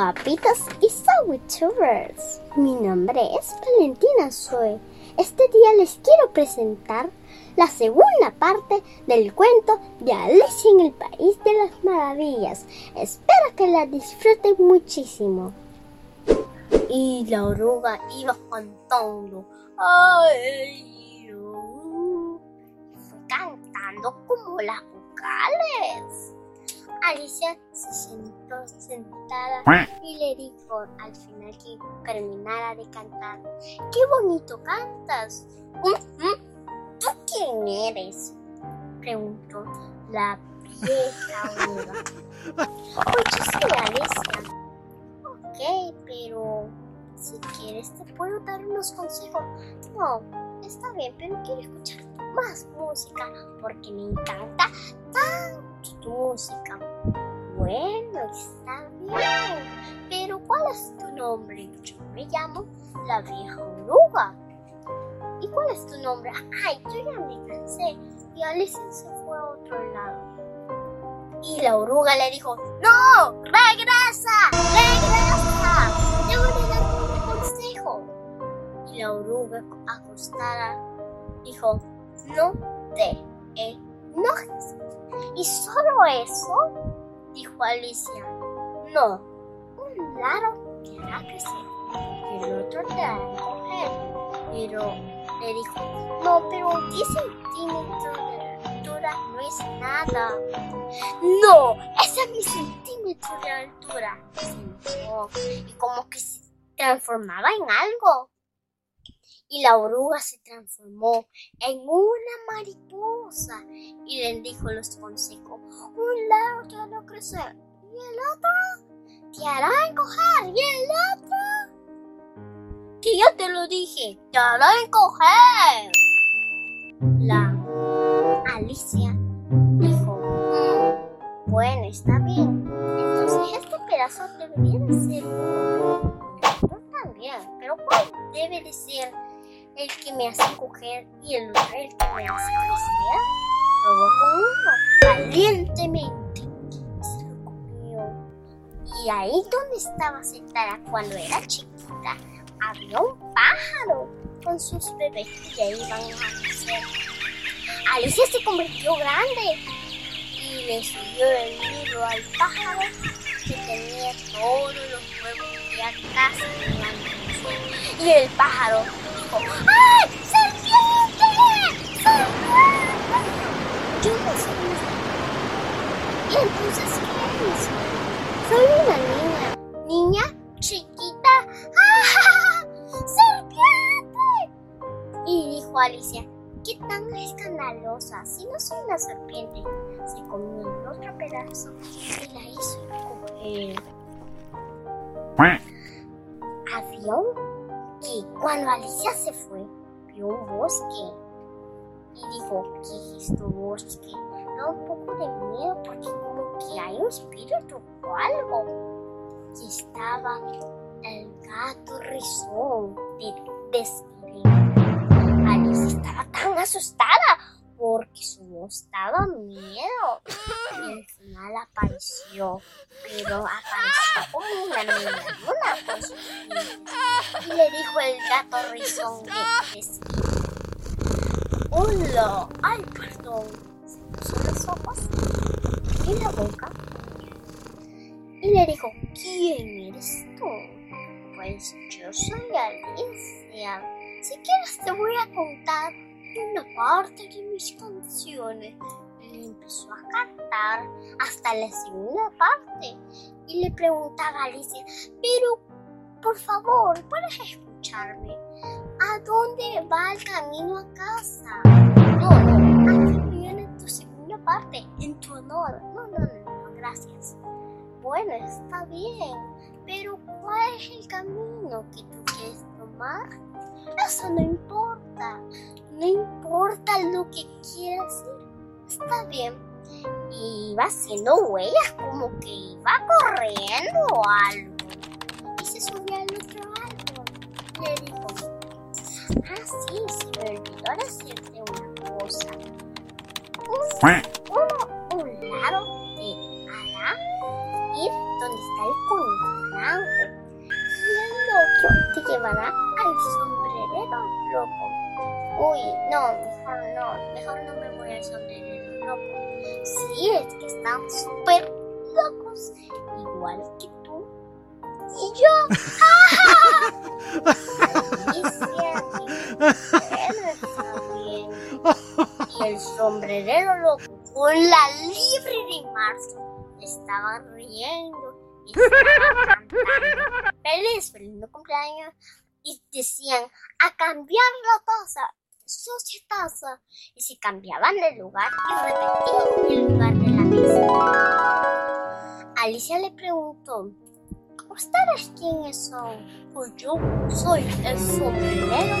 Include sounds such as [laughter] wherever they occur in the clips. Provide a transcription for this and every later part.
Papitas y Sawitubers. Mi nombre es Valentina Zoe. Este día les quiero presentar la segunda parte del cuento de Alicia en el País de las Maravillas. Espero que la disfruten muchísimo. Y la oruga iba cantando. ¡Ay! fue cantando como las vocales. Alicia se sentó sentada y le dijo al final que terminara de cantar, ¡Qué bonito cantas! "Mm, mm, ¿Tú quién eres? preguntó la vieja oruga. Pues yo soy Alicia. Ok, pero si quieres te puedo dar unos consejos. No, está bien, pero quiero escuchar más música porque me encanta tanto tu música. Bueno, está bien. Pero ¿cuál es tu nombre? Yo me llamo la vieja oruga. ¿Y cuál es tu nombre? Ay, yo ya me cansé. Y Alicia se fue a otro lado. Y la oruga le dijo, ¡No! ¡Regresa! ¡Regresa! Te voy a dar un consejo. Y la oruga acostada dijo, no te enojes. ¿Y solo eso? Dijo Alicia. No, un lado hará crecer y el otro te hará encoger. Pero le dijo, no, pero 10 centímetros de altura no es nada. No, ese es mi centímetro de altura. Y como que se transformaba en algo y la oruga se transformó en una mariposa y le dijo los consejos. Un lado te hará crecer y el otro te hará encoger y el otro... Que ya te lo dije, te hará encoger. La Alicia dijo, "Mm, bueno, está bien. Entonces este pedazo debería de ser. Yo también, pero ¿cuál debe de ser el que me hace coger y el otro el que me hace crecer. Probó con uno, valientemente. Se lo comió. Y ahí donde estaba sentada cuando era chiquita, había un pájaro con sus bebés que iban a nacer. Alicia se convirtió grande y le subió el nido al pájaro que tenía todos los huevos que ya casi iban a nacer. Y el pájaro ¡Ay! ¡Serpiente! ¡Serpiente! Yo no sé ¿Y entonces qué es? Soy una niña. Niña chiquita. ¡Ah! ¡Serpiente! Y dijo Alicia, ¿qué tan escandalosa? Si no soy una serpiente. Se comió el otro pedazo y la hizo coger. Había un que cuando Alicia se fue, vio un bosque y dijo, ¿qué es este bosque? Da un poco de miedo porque como que hay un espíritu o algo. Y estaba el gato rizón de Desiree. Alicia estaba tan asustada porque su voz daba miedo. Y al final apareció, pero apareció como una niña, una cosa. Y le dijo el gato rizón de Hola, ay, perdón. Se puso los ojos y la boca. Y le dijo, ¿quién eres tú? Pues yo soy Alicia. Si quieres te voy a contar una parte de mis canciones. Le empezó a cantar hasta la segunda parte y le preguntaba a Alicia, pero por favor, ¿puedes escucharme? ¿A dónde va el camino a casa? No, no, aquí viene tu segunda parte, en tu honor. No, no, no, no, gracias. Bueno, está bien, pero ¿cuál es el camino que tú quieres tomar? Eso no importa. No importa lo que quieras hacer. Está bien. Y va haciendo huellas como que iba corriendo o algo. Y se subió al otro árbol. Le dijo, ah, sí, se me olvidó decirte una cosa. Un, un, un lado te hará ir donde está el color y el otro te llevará al sombrero loco. Uy, no, mejor no, mejor no me voy al sombrerero loco. Sí, es que están súper locos, igual que tú y yo. [laughs] Y el sombrerero loco con la libre de marzo estaban riendo y. Feliz, feliz cumpleaños. Y decían a cambiar la taza, sucia taza. Y se cambiaban de lugar y repetían el lugar de la mesa. Alicia le preguntó, ¿Ustedes quiénes son? Pues yo soy el sombrerero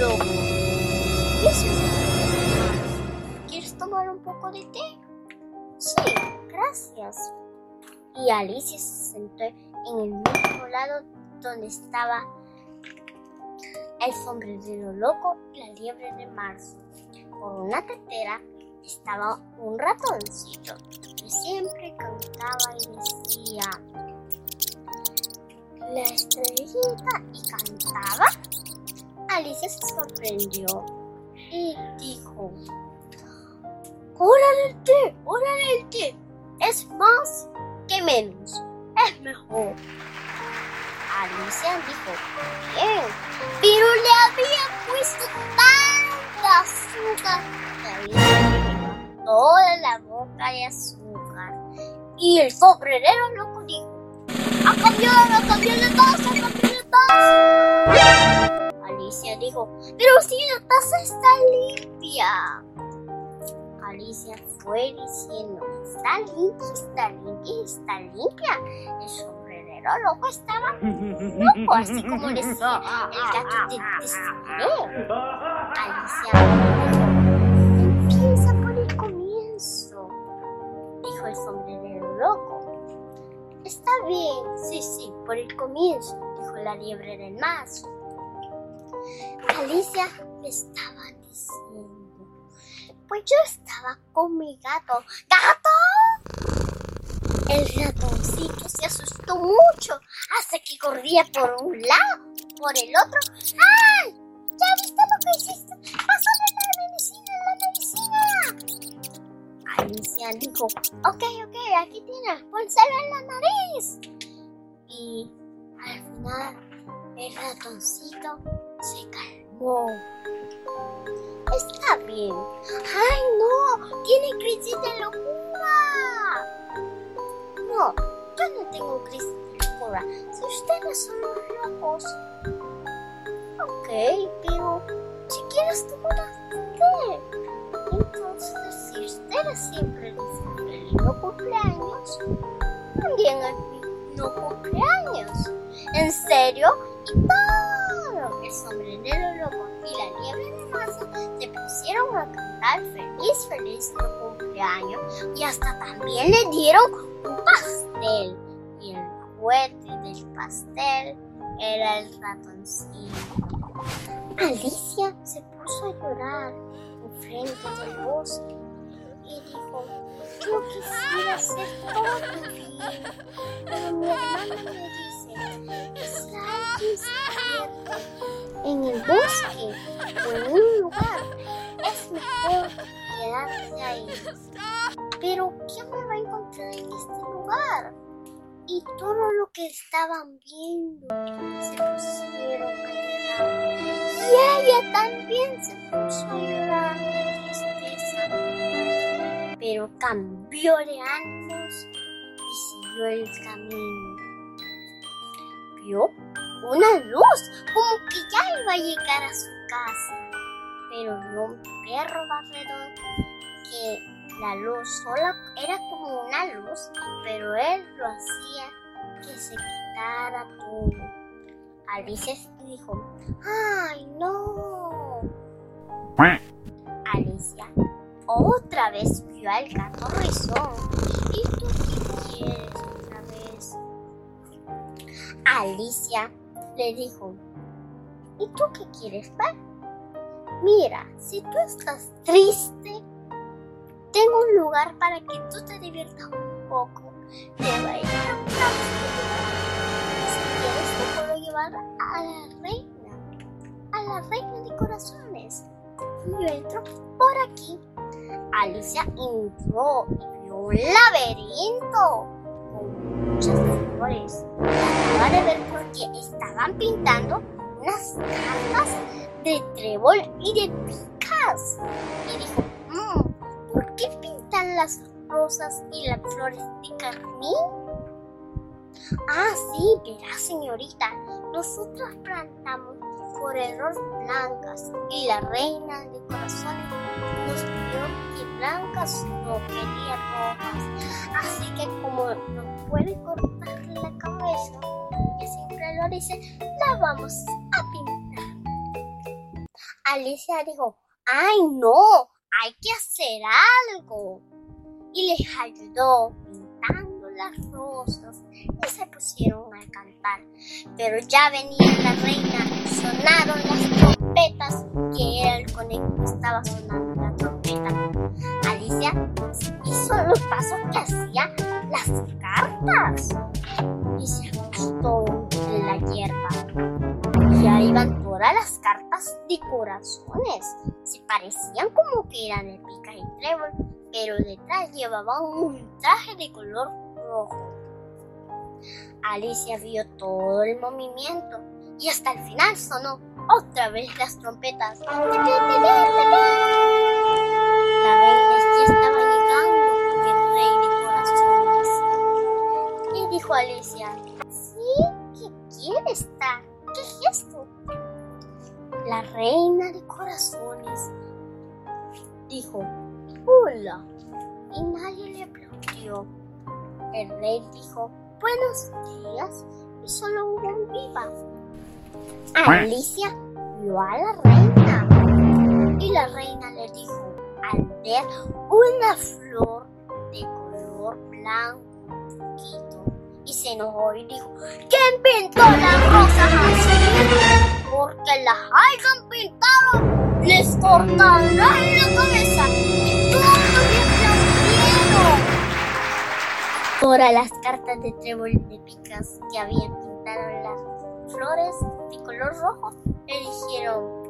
loco. ¿Quieres tomar un poco de té? Sí, gracias. Y Alicia se sentó en el mismo lado donde estaba el sombrerero loco y la liebre de marzo. Por una tetera estaba un ratoncito que siempre cantaba y decía la estrellita y cantaba, Alicia se sorprendió y dijo, ¡Hora del té! ¡Hora del té! Es más que menos, es mejor. Alicia dijo, bien, pero le había puesto tanta azúcar que había toda la boca de azúcar. Y el sombrerero loco dijo, ¡A cambiar, a cambiar de taza, a cambiar de taza! Alicia dijo, pero si la taza está limpia. Alicia fue diciendo, está limpia, está limpia, está limpia. Sombrerero loco estaba loco, así como decía el gato de Desiree. Alicia empieza por el comienzo, dijo el sombrerero loco. Está bien, sí, sí, por el comienzo, dijo la liebre del mazo. Alicia estaba diciendo, pues yo estaba con mi gato. ¡Gato! El ratoncito se asustó mucho hasta que corría por un lado, por el otro. ¡Ay! ¿Ya viste lo que hiciste? ¡Pásame la medicina, la medicina! Alicia dijo, ok, ok, aquí tienes, pónselo en la nariz. Y al final el ratoncito se calmó. Está bien. ¡Ay, no! ¡Tiene crisis de locura! No, yo no tengo locura. Si ustedes son los locos. Ok, pero si quieres tomar té. Entonces, si ustedes siempre dicen feliz no cumpleaños, también el no cumpleaños. ¿En serio? Y todo el sombrerero loco y la a cantar feliz, feliz no cumpleaños y hasta también le dieron un pastel. Y el juguete del pastel era el ratoncito. Alicia se puso a llorar frente del bosque y dijo, yo quisiera ser todo bien, pero mi hermana me dice que si alguien se en el bosque o en un lugar, es mejor quedarse ahí. Pero ¿quién me va a encontrar en este lugar? Y todo lo que estaban viendo se pusieron a llorar. Y ella también se puso a llorar pero cambió de ánimos y siguió el camino. Vio una luz, como que ya iba a llegar a su casa, pero vio barredor que la luz solo era como una luz, pero él lo hacía que se quitara todo. Alicia dijo, ¡ay no! Alicia otra vez vio al gato rizón. ¿Y tú qué quieres otra vez? Alicia le dijo, ¿y tú qué quieres ver? Mira, si tú estás triste, tengo un lugar para que tú te diviertas un poco. Te va a ir a Si quieres, te puedo llevar a la reina la reina de corazones. Yo entro por aquí. Alicia entró y vio un laberinto con muchas flores. Acaba de ver porque estaban pintando unas cartas de trébol y de picas. Y dijo, mmm, ¿por qué pintan las rosas y las flores de carmín? Ah, sí, verá, señorita, nosotros plantamos por error blancas y la reina de corazones nos pidió que blancas no quería rojas. Así que como no puede cortarle la cabeza, que siempre lo dice, la vamos a pintar. Alicia dijo, ay no, hay que hacer algo. Y les ayudó pintando las rosas y se pusieron a cantar. Pero ya venía la reina, sonaron las trompetas, que era el conejo que estaba sonando la trompeta. Alicia hizo los pasos que hacía las cartas y se acostó en la hierba. Ya iban todas las cartas de corazones. Se parecían como que eran de pica y trébol, pero detrás llevaban un traje de color rojo. Alicia vio todo el movimiento y hasta el final sonó otra vez las trompetas. La reina ya estaba llegando de corazones. Y dijo Alicia, ¿sí? ¿Qué quiere estar? ¿Qué es esto? La reina de corazones dijo, hola. Y nadie le aplaudió. El rey dijo, buenos días y solo hubo un viva. Alicia vio a la reina y la reina le dijo al ver una flor de color blanco y se enojó y dijo ¿Quién pintó las rosas así? Porque las hayan pintado les cortarán la cabeza y todo les Todas las cartas de trébol de picas que habían pintado las flores de color rojo le dijeron,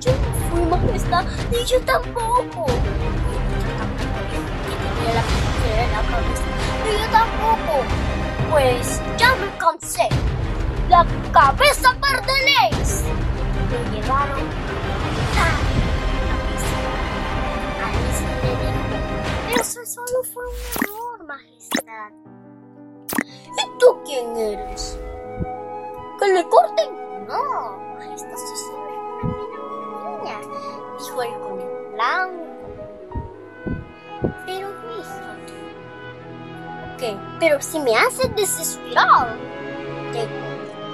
yo no fui majestad, ni yo tampoco. Que la cabeza, ni yo tampoco. Pues ya me cansé. La cabeza pertenéis. Lo llevaron a la cabeza. Eso solo fue un error, majestad. ¿Y tú quién eres? ¿Que le corten? No, majestad, soy solo una niña, dijo el conejo blanco. Pero fíjate. ¿Qué? Pero si me haces desesperar, te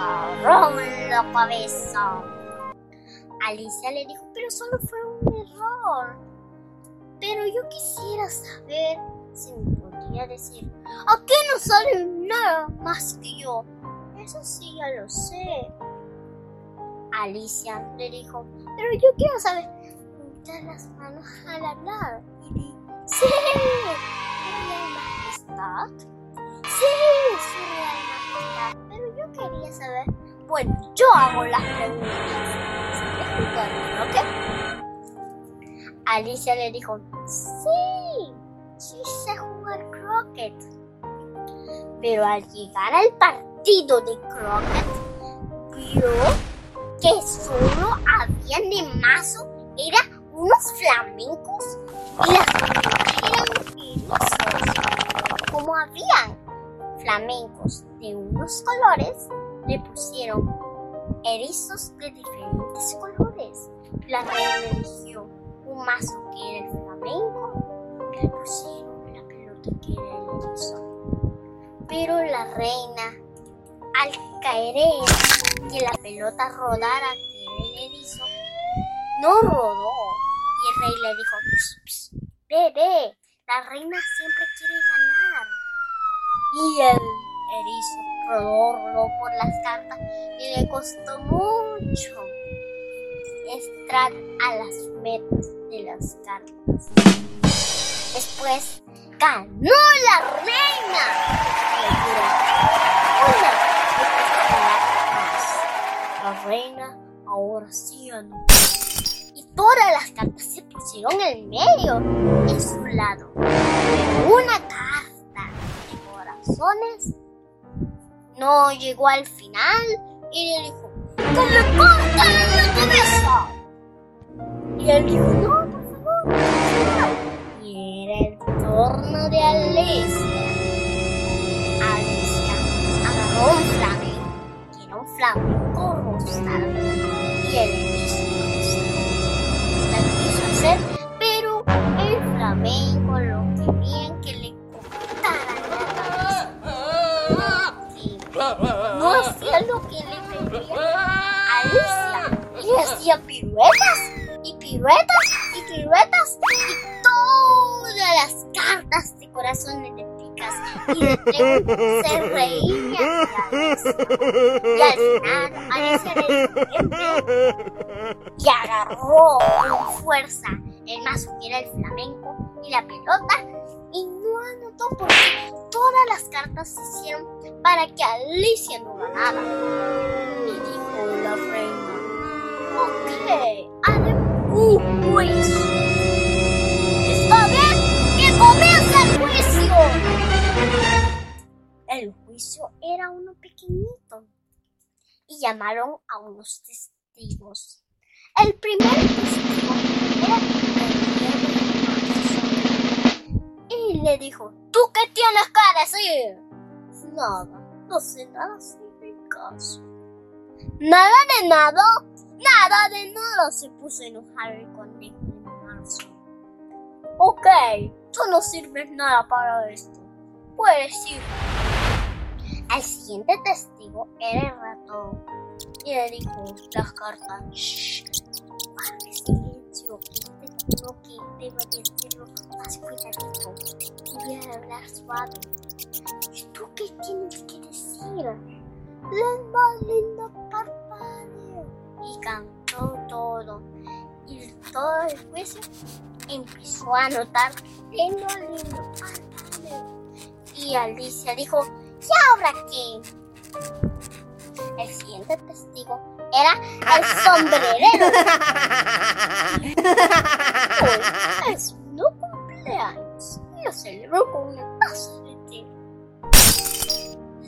cortarán la cabeza. Alicia le dijo, pero solo fue un error. Pero yo quisiera saber si me podría decir, aquí no sale nada más que yo. Eso sí, ya lo sé. Alicia le dijo, pero yo quiero saber, juntar las manos al hablar. Y di, sí, real majestad. Sí, sí, real majestad. Saber, bueno, yo hago las preguntas. ¿Se jugar, ¿ok? Alicia le dijo, sí, sí sé jugar croquet. Pero al llegar al partido de croquet, vio que solo habían de mazo, eran unos flamencos y las eran. Como habían flamencos de unos colores, le pusieron erizos de diferentes colores. La reina eligió un mazo que era el flamenco le pusieron la pelota que era el erizo. Pero la reina, al caer que la pelota rodara que era el erizo, no rodó. Y el rey le dijo, pss, ve, la reina siempre quiere ganar. Y el erizo rodó, por las cartas y le costó mucho entrar a las metas de las cartas. Después ganó la reina. Una. La reina ahora sí anciano. Y todas las cartas se pusieron en medio, en su lado. Una carta de corazones no llegó al final y le dijo, ¡Que le corten la cabeza! Y él dijo, no, por favor, Y era el turno de Alicia. Alicia agarró un flamenco, que era un flamenco rosado, y piruetas y piruetas y todas las cartas de corazones de picas y se reía Y al final Alicia le y agarró con fuerza el mazo que era el flamenco y la pelota y no anotó porque todas las cartas se hicieron para que Alicia no ganara. Y dijo la reina, ok, haremos un juicio. ¿Está bien? ¡Que comience el juicio! El juicio era uno pequeñito y llamaron a unos testigos. El primer testigo era y le dijo, ¿tú qué tienes que decir? Nada, no sé nada sobre mi caso. Nada de nada, nada de nada se puso a enojar el conejo de marzo. Ok, tú no sirves nada para esto. Puedes ir. El siguiente testigo era el ratón y le dijo las cartas, shh, silencio, te juro que debo decirlo más cuidadito voy a hablar suave. ¿Y tú qué tienes que decir? La más linda. Y cantó todo. Y todo el juicio empezó a notar lindo, lindo. Y Alicia dijo, ¿y ahora qué? El siguiente testigo era el sombrerero. Hoy es no cumpleaños. Yo celebro con una taza de té.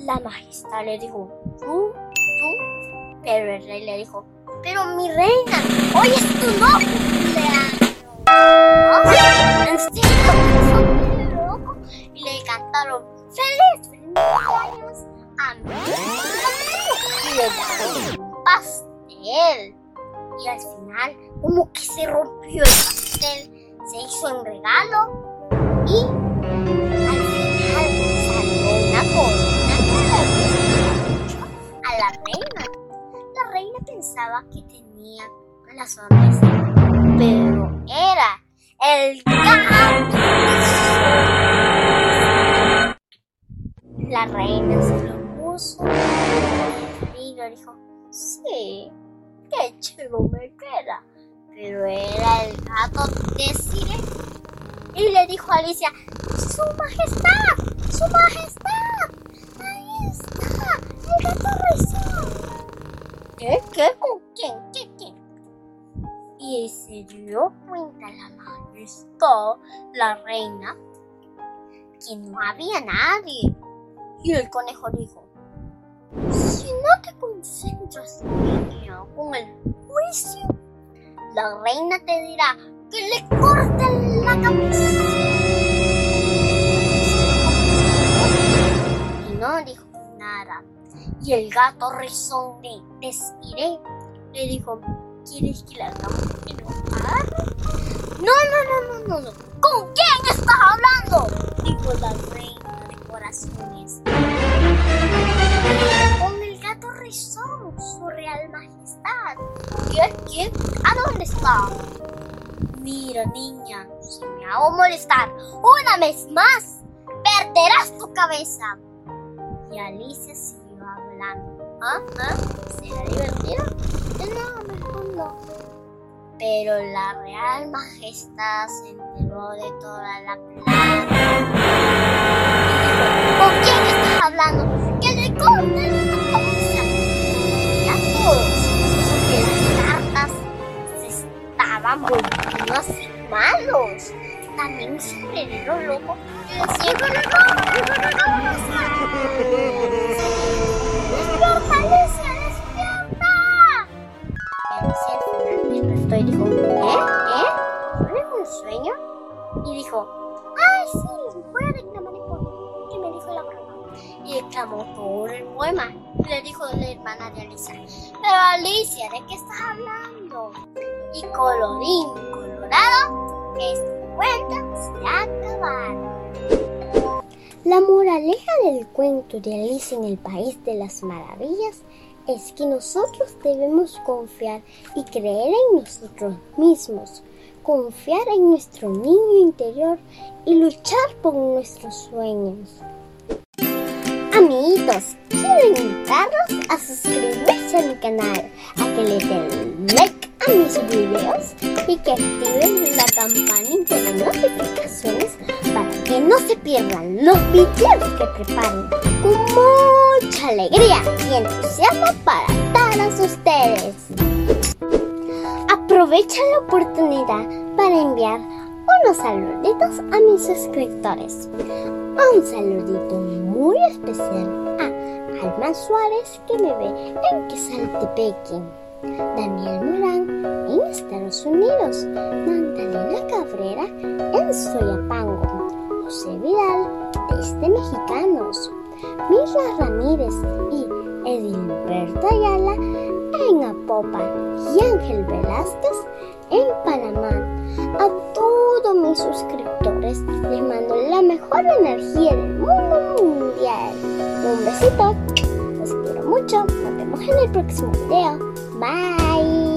La majestad le dijo, tú, tú. Pero el rey le dijo, pero mi reina, hoy es tu no cumpleaños. ¿Ah? ¿En serio? loco? Y le cantaron, feliz, cumpleaños a mí y le daban un pastel. Y al final, como que se rompió el pastel, se hizo un regalo y la sonrisa, pero era el gato. La reina se lo puso y lo dijo, sí, qué chulo me queda. Pero era el gato de Sire. Y le dijo a Alicia, ¡Su majestad! ¡Su majestad! ¡Ahí está! ¡El gato rezó! ¿Qué? ¿Qué? ¿Con quién? ¿Qué? Y se dio cuenta la majestad, la reina, que no había nadie. Y el conejo dijo, si no te concentras con el juicio, la reina te dirá que le corten la cabeza. Y no dijo nada. Y el gato rezón de Desiree le dijo, ¿quieres que la hagamos? No, no, no, no, no, no. ¿Con quién estás hablando? Dijo la reina de corazones. Con el gato rizón, su real majestad. ¿Qué? ¿Quién? ¿A dónde está? Mira, niña, si me hago molestar una vez más, perderás tu cabeza. Y Alicia siguió hablando. ¿Ah? ¿Ah? ¿Será divertido? No, me escondo. Pero la Real Majestad se enteró de toda la plaza. ¿Con quién estás hablando? ¡Que le corten la cabeza! Ya todos que las cartas se estaban volviendo así malos. También se enteró loco. ¡Siempre [laughs] Y dijo ¡Ay, sí! Voy a reclamar el poema que me dijo la broma. Y declamó todo el poema. Le dijo la hermana de Alicia Pero Alicia, ¿de qué estás hablando? Y colorín colorado, este cuento se ha acabado. La moraleja del cuento de Alicia en el País de las Maravillas es que nosotros debemos confiar y creer en nosotros mismos, confiar en nuestro niño interior y luchar por nuestros sueños. Amiguitos, quiero invitarlos a suscribirse a mi canal, a que le den like a mis videos y que activen la campanita de notificaciones para que no se pierdan los videos que preparen con mucha alegría y entusiasmo para todos ustedes. Aprovecha la oportunidad para enviar unos saluditos a mis suscriptores. Un saludito muy especial a Alma Suárez que me ve en Quesaltepeque, Daniel Morán en Estados Unidos, Magdalena Cabrera en Soyapango, José Vidal desde Mexicanos, Mirla Ramírez y Edilberto Ayala en Apopan y Ángel Velázquez en Panamá. A todos mis suscriptores les mando la mejor energía del mundo mundial. Un besito, los quiero mucho, nos vemos en el próximo video. Bye.